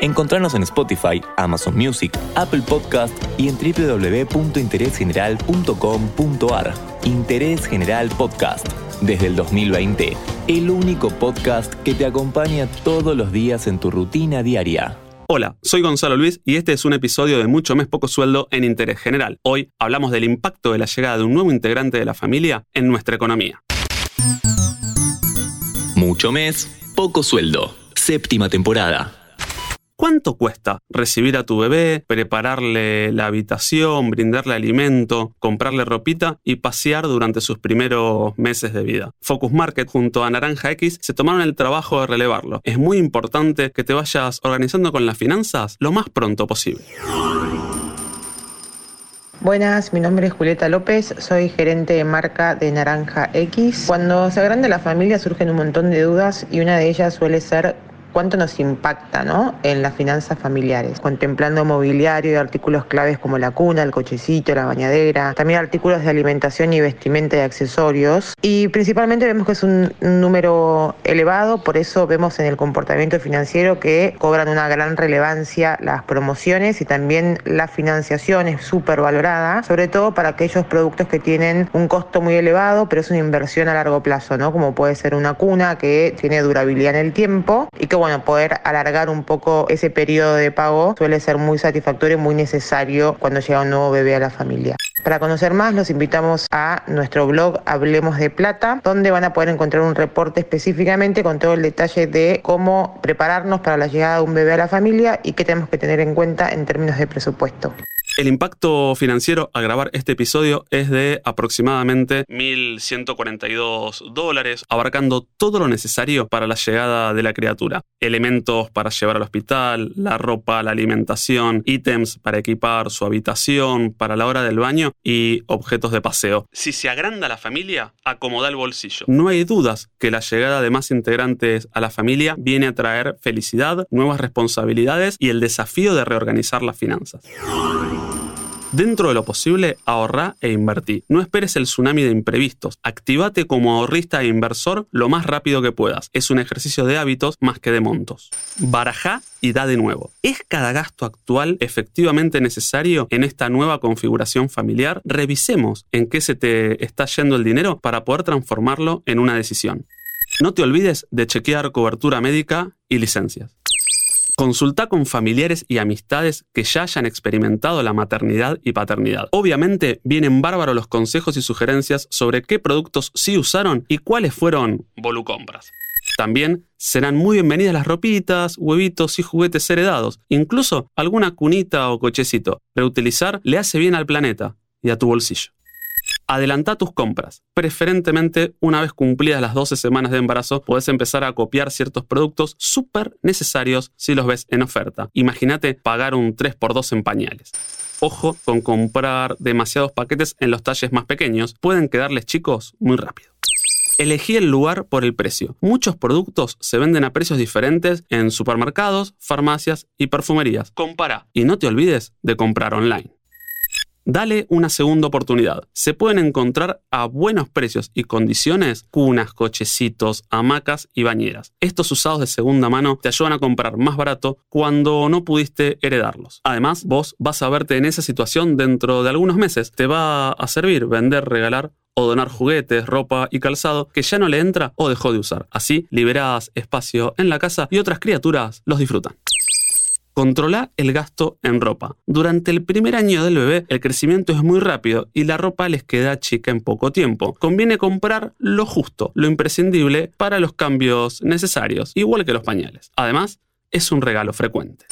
Encontrarnos en Spotify, Amazon Music, Apple Podcast y en www.interesgeneral.com.ar. Interés General Podcast. Desde el 2020, el único podcast que te acompaña todos los días en tu rutina diaria. Hola, soy Gonzalo Luis y este es un episodio de Mucho Mes Poco Sueldo en Interés General. Hoy hablamos del impacto de la llegada de un nuevo integrante de la familia en nuestra economía. Mucho Mes, Poco Sueldo. Séptima temporada. ¿Cuánto cuesta recibir a tu bebé, prepararle la habitación, brindarle alimento, comprarle ropita y pasear durante sus primeros meses de vida? Focus Market junto a Naranja X se tomaron el trabajo de relevarlo. Es muy importante que te vayas organizando con las finanzas lo más pronto posible. Buenas, mi nombre es Julieta López, soy gerente de marca de Naranja X. Cuando se agranda la familia surgen un montón de dudas y una de ellas suele ser cuánto nos impacta ¿no? en las finanzas familiares, contemplando mobiliario y artículos claves como la cuna, el cochecito, la bañadera, también artículos de alimentación y vestimenta y accesorios. Y principalmente vemos que es un número elevado, por eso vemos en el comportamiento financiero que cobran una gran relevancia las promociones y también la financiación es súper valorada, sobre todo para aquellos productos que tienen un costo muy elevado, pero es una inversión a largo plazo, ¿no? como puede ser una cuna que tiene durabilidad en el tiempo y que bueno, poder alargar un poco ese periodo de pago suele ser muy satisfactorio y muy necesario cuando llega un nuevo bebé a la familia. Para conocer más, los invitamos a nuestro blog Hablemos de Plata, donde van a poder encontrar un reporte específicamente con todo el detalle de cómo prepararnos para la llegada de un bebé a la familia y qué tenemos que tener en cuenta en términos de presupuesto. El impacto financiero al grabar este episodio es de aproximadamente 1.142 dólares, abarcando todo lo necesario para la llegada de la criatura. Elementos para llevar al hospital, la ropa, la alimentación, ítems para equipar su habitación, para la hora del baño y objetos de paseo. Si se agranda la familia, acomoda el bolsillo. No hay dudas que la llegada de más integrantes a la familia viene a traer felicidad, nuevas responsabilidades y el desafío de reorganizar las finanzas. Dentro de lo posible, ahorra e invertí. No esperes el tsunami de imprevistos. Activate como ahorrista e inversor lo más rápido que puedas. Es un ejercicio de hábitos más que de montos. Barajá y da de nuevo. ¿Es cada gasto actual efectivamente necesario en esta nueva configuración familiar? Revisemos en qué se te está yendo el dinero para poder transformarlo en una decisión. No te olvides de chequear cobertura médica y licencias. Consulta con familiares y amistades que ya hayan experimentado la maternidad y paternidad. Obviamente vienen bárbaros los consejos y sugerencias sobre qué productos sí usaron y cuáles fueron volucompras. También serán muy bienvenidas las ropitas, huevitos y juguetes heredados, incluso alguna cunita o cochecito. Reutilizar le hace bien al planeta y a tu bolsillo. Adelanta tus compras. Preferentemente, una vez cumplidas las 12 semanas de embarazo, puedes empezar a copiar ciertos productos súper necesarios si los ves en oferta. Imagínate pagar un 3x2 en pañales. Ojo con comprar demasiados paquetes en los talles más pequeños, pueden quedarles chicos muy rápido. Elegí el lugar por el precio. Muchos productos se venden a precios diferentes en supermercados, farmacias y perfumerías. Compara y no te olvides de comprar online. Dale una segunda oportunidad. Se pueden encontrar a buenos precios y condiciones cunas, cochecitos, hamacas y bañeras. Estos usados de segunda mano te ayudan a comprar más barato cuando no pudiste heredarlos. Además, vos vas a verte en esa situación dentro de algunos meses. Te va a servir vender, regalar o donar juguetes, ropa y calzado que ya no le entra o dejó de usar. Así liberás espacio en la casa y otras criaturas los disfrutan. Controla el gasto en ropa. Durante el primer año del bebé, el crecimiento es muy rápido y la ropa les queda chica en poco tiempo. Conviene comprar lo justo, lo imprescindible para los cambios necesarios, igual que los pañales. Además, es un regalo frecuente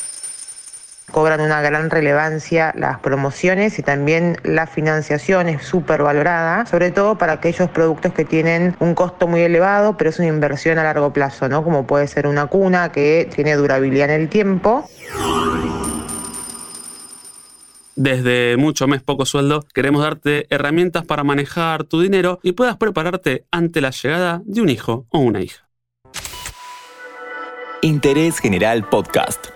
cobran una gran relevancia las promociones y también la financiación es súper valorada, sobre todo para aquellos productos que tienen un costo muy elevado, pero es una inversión a largo plazo, ¿no? Como puede ser una cuna que tiene durabilidad en el tiempo. Desde mucho mes poco sueldo queremos darte herramientas para manejar tu dinero y puedas prepararte ante la llegada de un hijo o una hija. Interés General Podcast.